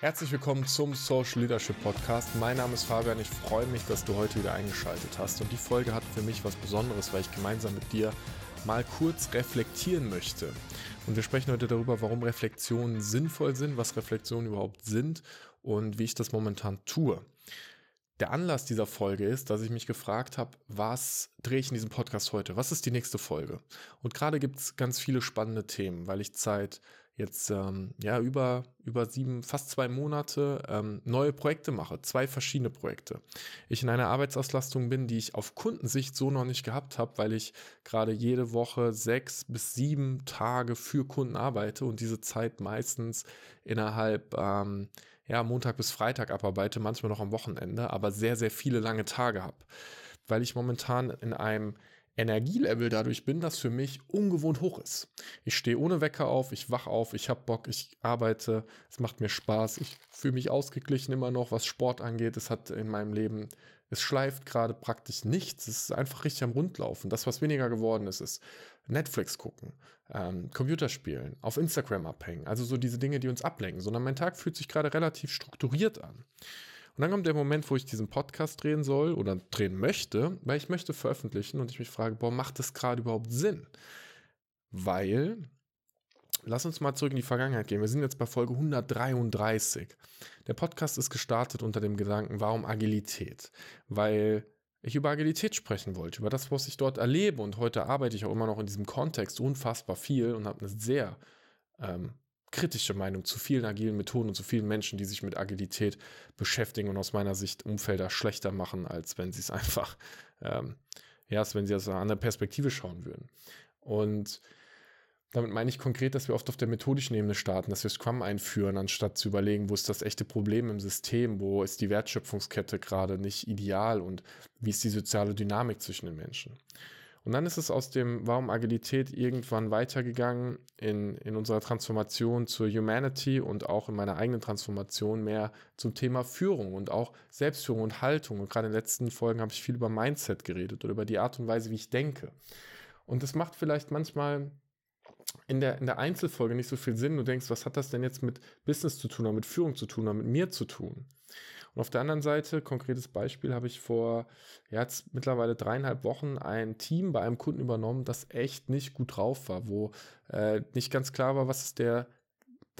Herzlich willkommen zum Social Leadership Podcast. Mein Name ist Fabian. Ich freue mich, dass du heute wieder eingeschaltet hast. Und die Folge hat für mich was Besonderes, weil ich gemeinsam mit dir mal kurz reflektieren möchte. Und wir sprechen heute darüber, warum Reflexionen sinnvoll sind, was Reflexionen überhaupt sind und wie ich das momentan tue. Der Anlass dieser Folge ist, dass ich mich gefragt habe, was drehe ich in diesem Podcast heute? Was ist die nächste Folge? Und gerade gibt es ganz viele spannende Themen, weil ich Zeit jetzt ähm, ja über über sieben, fast zwei Monate ähm, neue Projekte mache, zwei verschiedene Projekte. Ich in einer Arbeitsauslastung bin, die ich auf Kundensicht so noch nicht gehabt habe, weil ich gerade jede Woche sechs bis sieben Tage für Kunden arbeite und diese Zeit meistens innerhalb ähm, ja Montag bis Freitag abarbeite, manchmal noch am Wochenende, aber sehr sehr viele lange Tage habe, weil ich momentan in einem Energielevel dadurch bin, das für mich ungewohnt hoch ist. Ich stehe ohne Wecker auf, ich wach auf, ich habe Bock, ich arbeite, es macht mir Spaß, ich fühle mich ausgeglichen immer noch, was Sport angeht. Es hat in meinem Leben, es schleift gerade praktisch nichts. Es ist einfach richtig am Rundlaufen. Das, was weniger geworden ist, ist Netflix gucken, ähm, Computerspielen, auf Instagram abhängen. Also so diese Dinge, die uns ablenken, sondern mein Tag fühlt sich gerade relativ strukturiert an. Und dann kommt der Moment, wo ich diesen Podcast drehen soll oder drehen möchte, weil ich möchte veröffentlichen und ich mich frage, boah, macht das gerade überhaupt Sinn? Weil, lass uns mal zurück in die Vergangenheit gehen. Wir sind jetzt bei Folge 133. Der Podcast ist gestartet unter dem Gedanken, warum Agilität? Weil ich über Agilität sprechen wollte, über das, was ich dort erlebe. Und heute arbeite ich auch immer noch in diesem Kontext unfassbar viel und habe eine sehr ähm, kritische Meinung zu vielen agilen Methoden und zu vielen Menschen, die sich mit Agilität beschäftigen und aus meiner Sicht Umfelder schlechter machen, als wenn sie es einfach, ähm, ja, als wenn sie aus einer anderen Perspektive schauen würden. Und damit meine ich konkret, dass wir oft auf der methodischen Ebene starten, dass wir Scrum einführen, anstatt zu überlegen, wo ist das echte Problem im System, wo ist die Wertschöpfungskette gerade nicht ideal und wie ist die soziale Dynamik zwischen den Menschen. Und dann ist es aus dem Warum Agilität irgendwann weitergegangen in, in unserer Transformation zur Humanity und auch in meiner eigenen Transformation mehr zum Thema Führung und auch Selbstführung und Haltung. Und gerade in den letzten Folgen habe ich viel über Mindset geredet oder über die Art und Weise, wie ich denke. Und das macht vielleicht manchmal in der, in der Einzelfolge nicht so viel Sinn. Du denkst, was hat das denn jetzt mit Business zu tun oder mit Führung zu tun oder mit mir zu tun? Und auf der anderen Seite, konkretes Beispiel, habe ich vor ja, jetzt mittlerweile dreieinhalb Wochen ein Team bei einem Kunden übernommen, das echt nicht gut drauf war, wo äh, nicht ganz klar war, was ist der,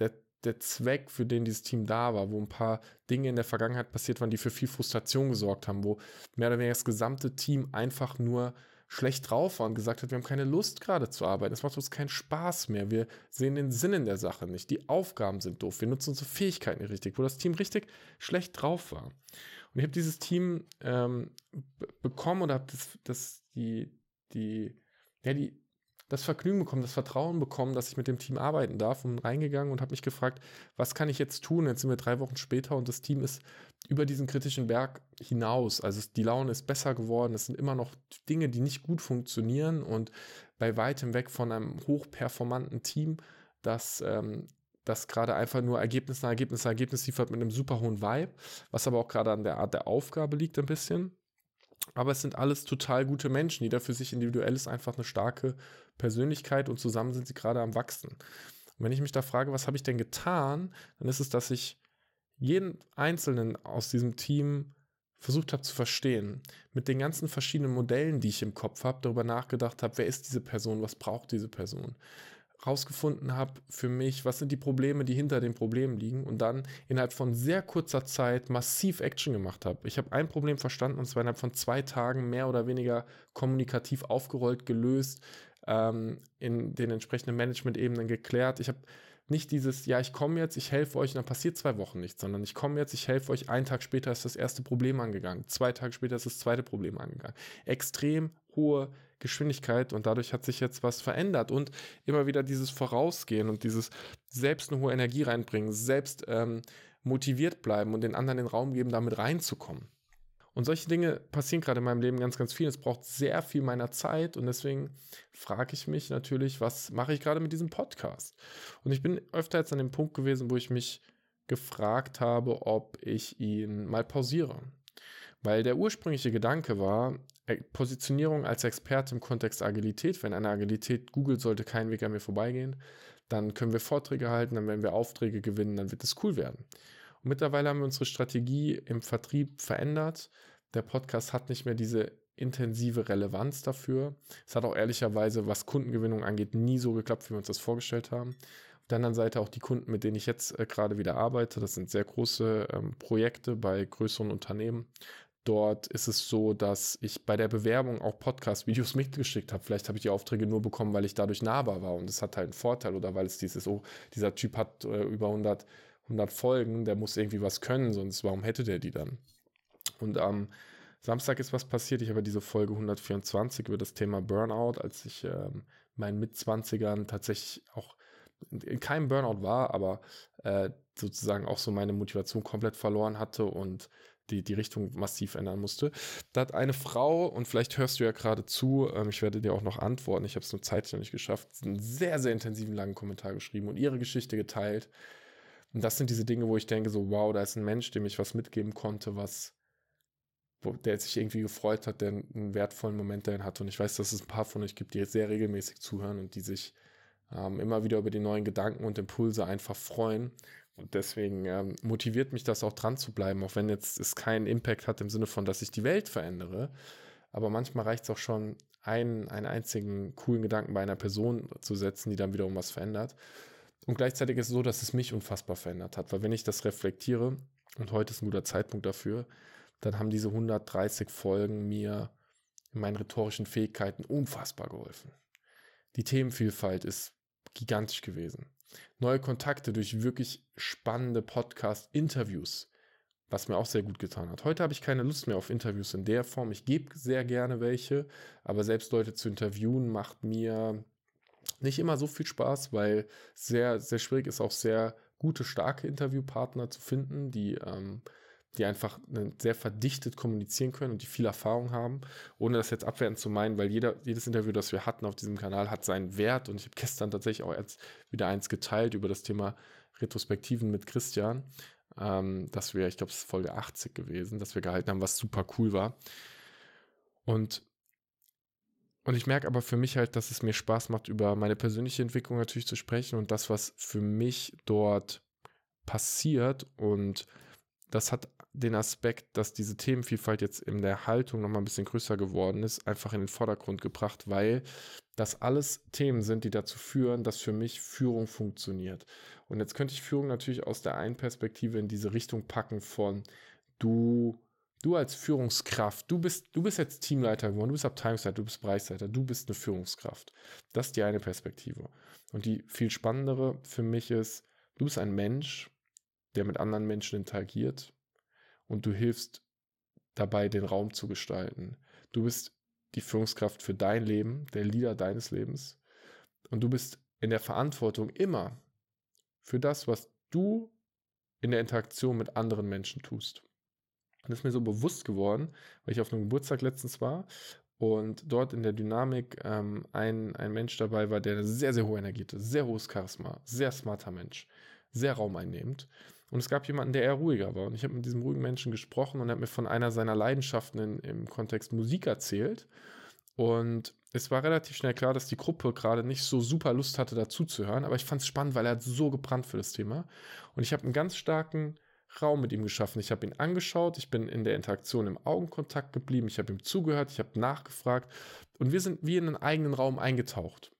der, der Zweck, für den dieses Team da war, wo ein paar Dinge in der Vergangenheit passiert waren, die für viel Frustration gesorgt haben, wo mehr oder weniger das gesamte Team einfach nur schlecht drauf war und gesagt hat, wir haben keine Lust gerade zu arbeiten, es macht uns keinen Spaß mehr, wir sehen den Sinn in der Sache nicht, die Aufgaben sind doof, wir nutzen unsere Fähigkeiten nicht richtig, wo das Team richtig schlecht drauf war. Und ich habe dieses Team ähm, bekommen oder habe das, das, die, die, ja, die, das Vergnügen bekommen, das Vertrauen bekommen, dass ich mit dem Team arbeiten darf und reingegangen und habe mich gefragt, was kann ich jetzt tun? Jetzt sind wir drei Wochen später und das Team ist über diesen kritischen Berg hinaus. Also die Laune ist besser geworden. Es sind immer noch Dinge, die nicht gut funktionieren und bei weitem weg von einem hochperformanten Team, das ähm, das gerade einfach nur Ergebnis nach Ergebnis nach Ergebnis liefert mit einem super hohen Vibe, was aber auch gerade an der Art der Aufgabe liegt ein bisschen. Aber es sind alles total gute Menschen. Jeder für sich individuell ist einfach eine starke Persönlichkeit und zusammen sind sie gerade am Wachsen. Und wenn ich mich da frage, was habe ich denn getan, dann ist es, dass ich jeden Einzelnen aus diesem Team versucht habe zu verstehen, mit den ganzen verschiedenen Modellen, die ich im Kopf habe, darüber nachgedacht habe, wer ist diese Person, was braucht diese Person, rausgefunden habe für mich, was sind die Probleme, die hinter den Problemen liegen und dann innerhalb von sehr kurzer Zeit massiv Action gemacht habe. Ich habe ein Problem verstanden und zwar innerhalb von zwei Tagen mehr oder weniger kommunikativ aufgerollt, gelöst, ähm, in den entsprechenden Management-Ebenen geklärt. Ich habe nicht dieses, ja, ich komme jetzt, ich helfe euch und dann passiert zwei Wochen nichts, sondern ich komme jetzt, ich helfe euch, einen Tag später ist das erste Problem angegangen, zwei Tage später ist das zweite Problem angegangen. Extrem hohe Geschwindigkeit und dadurch hat sich jetzt was verändert und immer wieder dieses Vorausgehen und dieses selbst eine hohe Energie reinbringen, selbst ähm, motiviert bleiben und den anderen den Raum geben, damit reinzukommen. Und solche Dinge passieren gerade in meinem Leben ganz, ganz viel. Es braucht sehr viel meiner Zeit und deswegen frage ich mich natürlich, was mache ich gerade mit diesem Podcast? Und ich bin öfter jetzt an dem Punkt gewesen, wo ich mich gefragt habe, ob ich ihn mal pausiere. Weil der ursprüngliche Gedanke war, äh, Positionierung als Experte im Kontext Agilität. Wenn eine Agilität googelt, sollte kein Weg an mir vorbeigehen. Dann können wir Vorträge halten, dann werden wir Aufträge gewinnen, dann wird es cool werden. Und mittlerweile haben wir unsere Strategie im Vertrieb verändert. Der Podcast hat nicht mehr diese intensive Relevanz dafür. Es hat auch ehrlicherweise, was Kundengewinnung angeht, nie so geklappt, wie wir uns das vorgestellt haben. Auf der anderen Seite auch die Kunden, mit denen ich jetzt äh, gerade wieder arbeite. Das sind sehr große ähm, Projekte bei größeren Unternehmen. Dort ist es so, dass ich bei der Bewerbung auch Podcast-Videos mitgeschickt habe. Vielleicht habe ich die Aufträge nur bekommen, weil ich dadurch nahbar war und es hat halt einen Vorteil oder weil es dieses, oh, dieser Typ hat äh, über 100, 100 Folgen, der muss irgendwie was können, sonst warum hätte der die dann? Und am Samstag ist was passiert. Ich habe diese Folge 124 über das Thema Burnout, als ich ähm, meinen Mitzwanzigern tatsächlich auch in keinem Burnout war, aber äh, sozusagen auch so meine Motivation komplett verloren hatte und die, die Richtung massiv ändern musste. Da hat eine Frau, und vielleicht hörst du ja gerade zu, ähm, ich werde dir auch noch antworten, ich habe es nur zeitlich noch nicht geschafft, einen sehr, sehr intensiven langen Kommentar geschrieben und ihre Geschichte geteilt. Und das sind diese Dinge, wo ich denke, so, wow, da ist ein Mensch, dem ich was mitgeben konnte, was, wo, der sich irgendwie gefreut hat, der einen wertvollen Moment dahin hatte. Und ich weiß, dass es ein paar von euch gibt, die jetzt sehr regelmäßig zuhören und die sich ähm, immer wieder über die neuen Gedanken und Impulse einfach freuen. Und deswegen ähm, motiviert mich das auch dran zu bleiben, auch wenn jetzt es keinen Impact hat im Sinne von, dass ich die Welt verändere. Aber manchmal reicht es auch schon, einen, einen einzigen coolen Gedanken bei einer Person zu setzen, die dann wiederum was verändert. Und gleichzeitig ist es so, dass es mich unfassbar verändert hat, weil wenn ich das reflektiere, und heute ist ein guter Zeitpunkt dafür, dann haben diese 130 Folgen mir in meinen rhetorischen Fähigkeiten unfassbar geholfen. Die Themenvielfalt ist gigantisch gewesen. Neue Kontakte durch wirklich spannende Podcast-Interviews, was mir auch sehr gut getan hat. Heute habe ich keine Lust mehr auf Interviews in der Form. Ich gebe sehr gerne welche, aber selbst Leute zu interviewen macht mir nicht immer so viel Spaß, weil sehr, sehr schwierig ist, auch sehr gute, starke Interviewpartner zu finden, die ähm, die einfach äh, sehr verdichtet kommunizieren können und die viel Erfahrung haben, ohne das jetzt abwertend zu meinen, weil jeder, jedes Interview, das wir hatten auf diesem Kanal, hat seinen Wert und ich habe gestern tatsächlich auch jetzt wieder eins geteilt über das Thema Retrospektiven mit Christian, ähm, dass wir, ich glaube, es ist Folge 80 gewesen, dass wir gehalten haben, was super cool war. Und und ich merke aber für mich halt, dass es mir Spaß macht, über meine persönliche Entwicklung natürlich zu sprechen und das, was für mich dort passiert. Und das hat den Aspekt, dass diese Themenvielfalt jetzt in der Haltung nochmal ein bisschen größer geworden ist, einfach in den Vordergrund gebracht, weil das alles Themen sind, die dazu führen, dass für mich Führung funktioniert. Und jetzt könnte ich Führung natürlich aus der einen Perspektive in diese Richtung packen von du Du als Führungskraft, du bist, du bist jetzt Teamleiter geworden, du bist Abteilungsleiter, du bist Bereichsleiter, du bist eine Führungskraft. Das ist die eine Perspektive. Und die viel spannendere für mich ist, du bist ein Mensch, der mit anderen Menschen interagiert, und du hilfst dabei, den Raum zu gestalten. Du bist die Führungskraft für dein Leben, der Leader deines Lebens. Und du bist in der Verantwortung immer für das, was du in der Interaktion mit anderen Menschen tust. Und das ist mir so bewusst geworden, weil ich auf einem Geburtstag letztens war und dort in der Dynamik ähm, ein, ein Mensch dabei war, der eine sehr, sehr hohe Energie hatte, sehr hohes Charisma, sehr smarter Mensch, sehr raumeinnehmend. Und es gab jemanden, der eher ruhiger war. Und ich habe mit diesem ruhigen Menschen gesprochen und er hat mir von einer seiner Leidenschaften in, im Kontext Musik erzählt. Und es war relativ schnell klar, dass die Gruppe gerade nicht so super Lust hatte, dazuzuhören. Aber ich fand es spannend, weil er hat so gebrannt für das Thema. Und ich habe einen ganz starken Raum mit ihm geschaffen. Ich habe ihn angeschaut, ich bin in der Interaktion im Augenkontakt geblieben, ich habe ihm zugehört, ich habe nachgefragt und wir sind wie in einen eigenen Raum eingetaucht.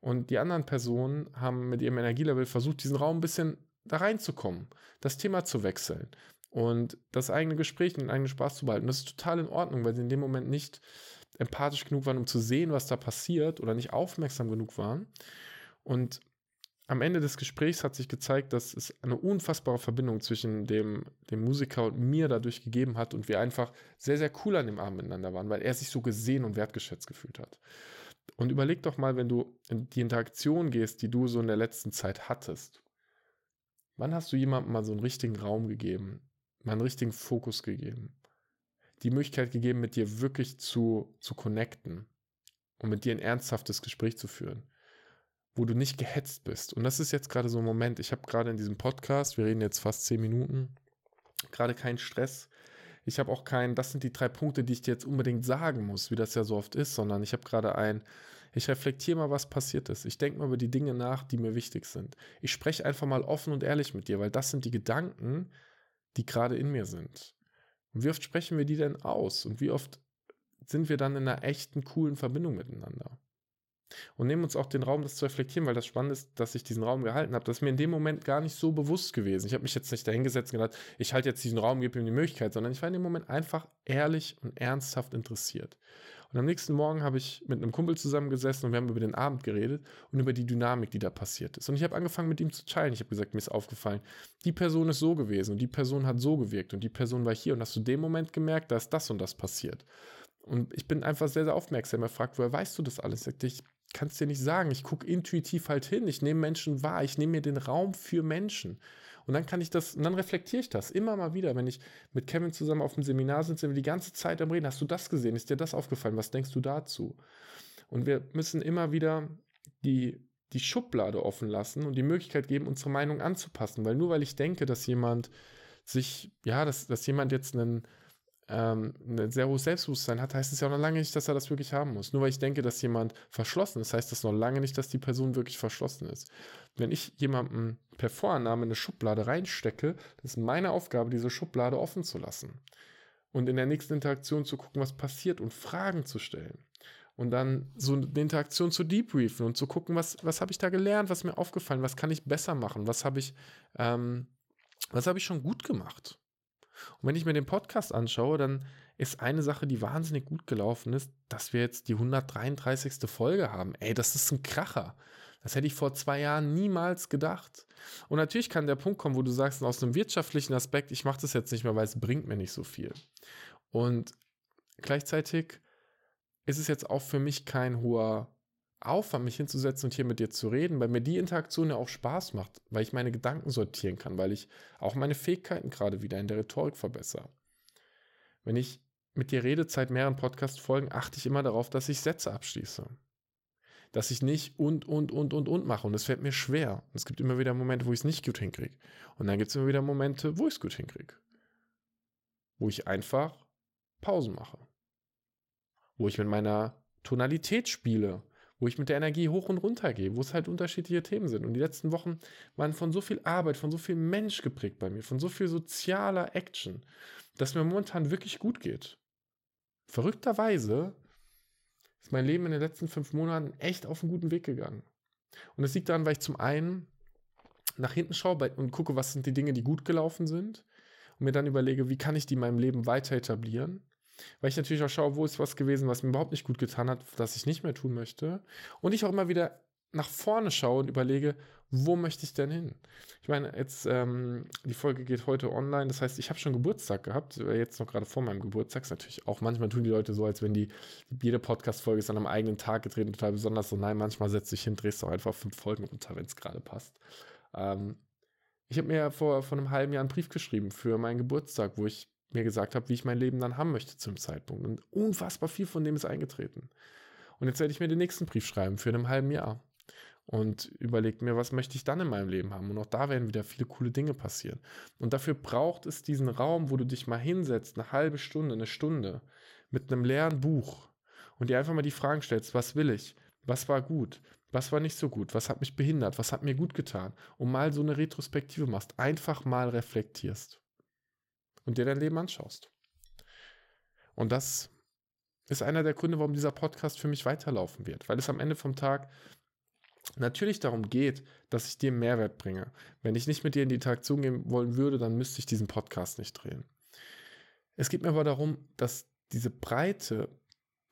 Und die anderen Personen haben mit ihrem Energielevel versucht, diesen Raum ein bisschen da reinzukommen, das Thema zu wechseln und das eigene Gespräch und den eigenen Spaß zu behalten. Das ist total in Ordnung, weil sie in dem Moment nicht empathisch genug waren, um zu sehen, was da passiert oder nicht aufmerksam genug waren. Und am Ende des Gesprächs hat sich gezeigt, dass es eine unfassbare Verbindung zwischen dem, dem Musiker und mir dadurch gegeben hat und wir einfach sehr, sehr cool an dem Abend miteinander waren, weil er sich so gesehen und wertgeschätzt gefühlt hat. Und überleg doch mal, wenn du in die Interaktion gehst, die du so in der letzten Zeit hattest, Wann hast du jemandem mal so einen richtigen Raum gegeben, mal einen richtigen Fokus gegeben, die Möglichkeit gegeben, mit dir wirklich zu, zu connecten und mit dir ein ernsthaftes Gespräch zu führen, wo du nicht gehetzt bist. Und das ist jetzt gerade so ein Moment, ich habe gerade in diesem Podcast, wir reden jetzt fast zehn Minuten, gerade keinen Stress. Ich habe auch keinen, das sind die drei Punkte, die ich dir jetzt unbedingt sagen muss, wie das ja so oft ist, sondern ich habe gerade ein, ich reflektiere mal, was passiert ist. Ich denke mal über die Dinge nach, die mir wichtig sind. Ich spreche einfach mal offen und ehrlich mit dir, weil das sind die Gedanken, die gerade in mir sind. Und wie oft sprechen wir die denn aus? Und wie oft sind wir dann in einer echten, coolen Verbindung miteinander? Und nehmen uns auch den Raum, das zu reflektieren, weil das Spannende ist, dass ich diesen Raum gehalten habe. Das ist mir in dem Moment gar nicht so bewusst gewesen. Ich habe mich jetzt nicht dahingesetzt und gedacht, ich halte jetzt diesen Raum, gebe ihm die Möglichkeit, sondern ich war in dem Moment einfach ehrlich und ernsthaft interessiert. Und am nächsten Morgen habe ich mit einem Kumpel zusammengesessen und wir haben über den Abend geredet und über die Dynamik, die da passiert ist. Und ich habe angefangen mit ihm zu teilen. Ich habe gesagt, mir ist aufgefallen, die Person ist so gewesen und die Person hat so gewirkt und die Person war hier und hast du dem Moment gemerkt, da ist das und das passiert. Und ich bin einfach sehr, sehr aufmerksam. Er fragt, woher weißt du das alles? Ich sagte, ich kann es dir nicht sagen. Ich gucke intuitiv halt hin. Ich nehme Menschen wahr. Ich nehme mir den Raum für Menschen. Und dann kann ich das, und dann reflektiere ich das immer mal wieder. Wenn ich mit Kevin zusammen auf dem Seminar sind, sind wir die ganze Zeit am Reden. Hast du das gesehen? Ist dir das aufgefallen? Was denkst du dazu? Und wir müssen immer wieder die, die Schublade offen lassen und die Möglichkeit geben, unsere Meinung anzupassen. Weil nur weil ich denke, dass jemand sich, ja, dass, dass jemand jetzt einen, ähm, ein sehr hohes Selbstbewusstsein hat, heißt es ja noch lange nicht, dass er das wirklich haben muss. Nur weil ich denke, dass jemand verschlossen ist, heißt das noch lange nicht, dass die Person wirklich verschlossen ist. Wenn ich jemandem per Vorannahme eine Schublade reinstecke, das ist meine Aufgabe, diese Schublade offen zu lassen. Und in der nächsten Interaktion zu gucken, was passiert und Fragen zu stellen. Und dann so eine Interaktion zu debriefen und zu gucken, was, was habe ich da gelernt, was mir aufgefallen, was kann ich besser machen, was habe ich, ähm, was habe ich schon gut gemacht. Und wenn ich mir den Podcast anschaue, dann ist eine Sache, die wahnsinnig gut gelaufen ist, dass wir jetzt die 133. Folge haben. Ey, das ist ein Kracher. Das hätte ich vor zwei Jahren niemals gedacht. Und natürlich kann der Punkt kommen, wo du sagst, aus einem wirtschaftlichen Aspekt, ich mache das jetzt nicht mehr, weil es bringt mir nicht so viel. Und gleichzeitig ist es jetzt auch für mich kein hoher Aufwand, mich hinzusetzen und hier mit dir zu reden, weil mir die Interaktion ja auch Spaß macht, weil ich meine Gedanken sortieren kann, weil ich auch meine Fähigkeiten gerade wieder in der Rhetorik verbessere. Wenn ich mit dir rede seit mehreren Podcast-Folgen, achte ich immer darauf, dass ich Sätze abschließe dass ich nicht und, und, und, und, und mache. Und es fällt mir schwer. Und es gibt immer wieder Momente, wo ich es nicht gut hinkriege. Und dann gibt es immer wieder Momente, wo ich es gut hinkriege. Wo ich einfach Pausen mache. Wo ich mit meiner Tonalität spiele. Wo ich mit der Energie hoch und runter gehe. Wo es halt unterschiedliche Themen sind. Und die letzten Wochen waren von so viel Arbeit, von so viel Mensch geprägt bei mir. Von so viel sozialer Action. Dass mir momentan wirklich gut geht. Verrückterweise ist mein Leben in den letzten fünf Monaten echt auf einen guten Weg gegangen. Und das liegt daran, weil ich zum einen nach hinten schaue und gucke, was sind die Dinge, die gut gelaufen sind und mir dann überlege, wie kann ich die in meinem Leben weiter etablieren. Weil ich natürlich auch schaue, wo ist was gewesen, was mir überhaupt nicht gut getan hat, das ich nicht mehr tun möchte. Und ich auch immer wieder nach vorne schaue und überlege, wo möchte ich denn hin? Ich meine, jetzt, ähm, die Folge geht heute online, das heißt, ich habe schon Geburtstag gehabt, äh, jetzt noch gerade vor meinem Geburtstag, ist natürlich auch, manchmal tun die Leute so, als wenn die, jede Podcast-Folge ist an einem eigenen Tag getreten, total besonders so, nein, manchmal setzt sich hin, drehst du einfach fünf Folgen runter, wenn es gerade passt. Ähm, ich habe mir vor, vor einem halben Jahr einen Brief geschrieben für meinen Geburtstag, wo ich mir gesagt habe, wie ich mein Leben dann haben möchte zum Zeitpunkt. Und unfassbar viel von dem ist eingetreten. Und jetzt werde ich mir den nächsten Brief schreiben für einem halben Jahr und überlegt mir, was möchte ich dann in meinem Leben haben. Und auch da werden wieder viele coole Dinge passieren. Und dafür braucht es diesen Raum, wo du dich mal hinsetzt, eine halbe Stunde, eine Stunde, mit einem leeren Buch und dir einfach mal die Fragen stellst, was will ich? Was war gut? Was war nicht so gut? Was hat mich behindert? Was hat mir gut getan? Und mal so eine Retrospektive machst, einfach mal reflektierst und dir dein Leben anschaust. Und das ist einer der Gründe, warum dieser Podcast für mich weiterlaufen wird, weil es am Ende vom Tag natürlich darum geht, dass ich dir Mehrwert bringe. Wenn ich nicht mit dir in die Interaktion gehen wollen würde, dann müsste ich diesen Podcast nicht drehen. Es geht mir aber darum, dass diese Breite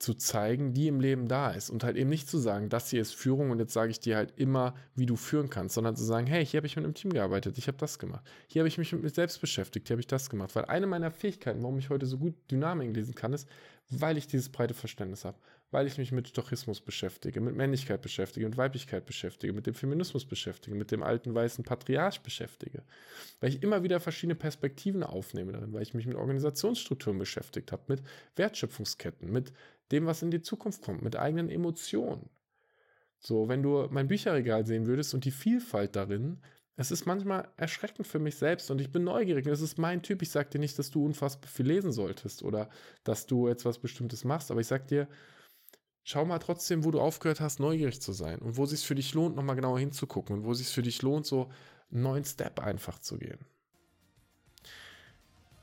zu zeigen, die im Leben da ist und halt eben nicht zu sagen, das hier ist Führung und jetzt sage ich dir halt immer, wie du führen kannst, sondern zu sagen, hey, hier habe ich mit einem Team gearbeitet, ich habe das gemacht. Hier habe ich mich mit mir selbst beschäftigt, hier habe ich das gemacht. Weil eine meiner Fähigkeiten, warum ich heute so gut Dynamik lesen kann, ist, weil ich dieses breite Verständnis habe weil ich mich mit Stochismus beschäftige, mit Männlichkeit beschäftige, mit Weiblichkeit beschäftige, mit dem Feminismus beschäftige, mit dem alten weißen Patriarch beschäftige, weil ich immer wieder verschiedene Perspektiven aufnehme darin, weil ich mich mit Organisationsstrukturen beschäftigt habe, mit Wertschöpfungsketten, mit dem, was in die Zukunft kommt, mit eigenen Emotionen. So, wenn du mein Bücherregal sehen würdest und die Vielfalt darin, es ist manchmal erschreckend für mich selbst und ich bin neugierig. Das ist mein Typ. Ich sage dir nicht, dass du unfassbar viel lesen solltest oder dass du jetzt was Bestimmtes machst, aber ich sage dir, schau mal trotzdem, wo du aufgehört hast, neugierig zu sein und wo es sich für dich lohnt, nochmal genauer hinzugucken und wo es sich für dich lohnt, so einen neuen Step einfach zu gehen.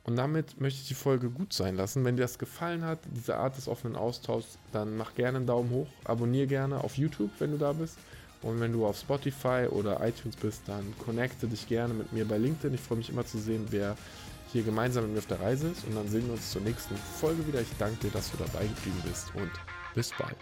Und damit möchte ich die Folge gut sein lassen. Wenn dir das gefallen hat, diese Art des offenen Austauschs, dann mach gerne einen Daumen hoch, abonniere gerne auf YouTube, wenn du da bist. Und wenn du auf Spotify oder iTunes bist, dann connecte dich gerne mit mir bei LinkedIn. Ich freue mich immer zu sehen, wer hier gemeinsam mit mir auf der Reise ist. Und dann sehen wir uns zur nächsten Folge wieder. Ich danke dir, dass du dabei geblieben bist und bis bald.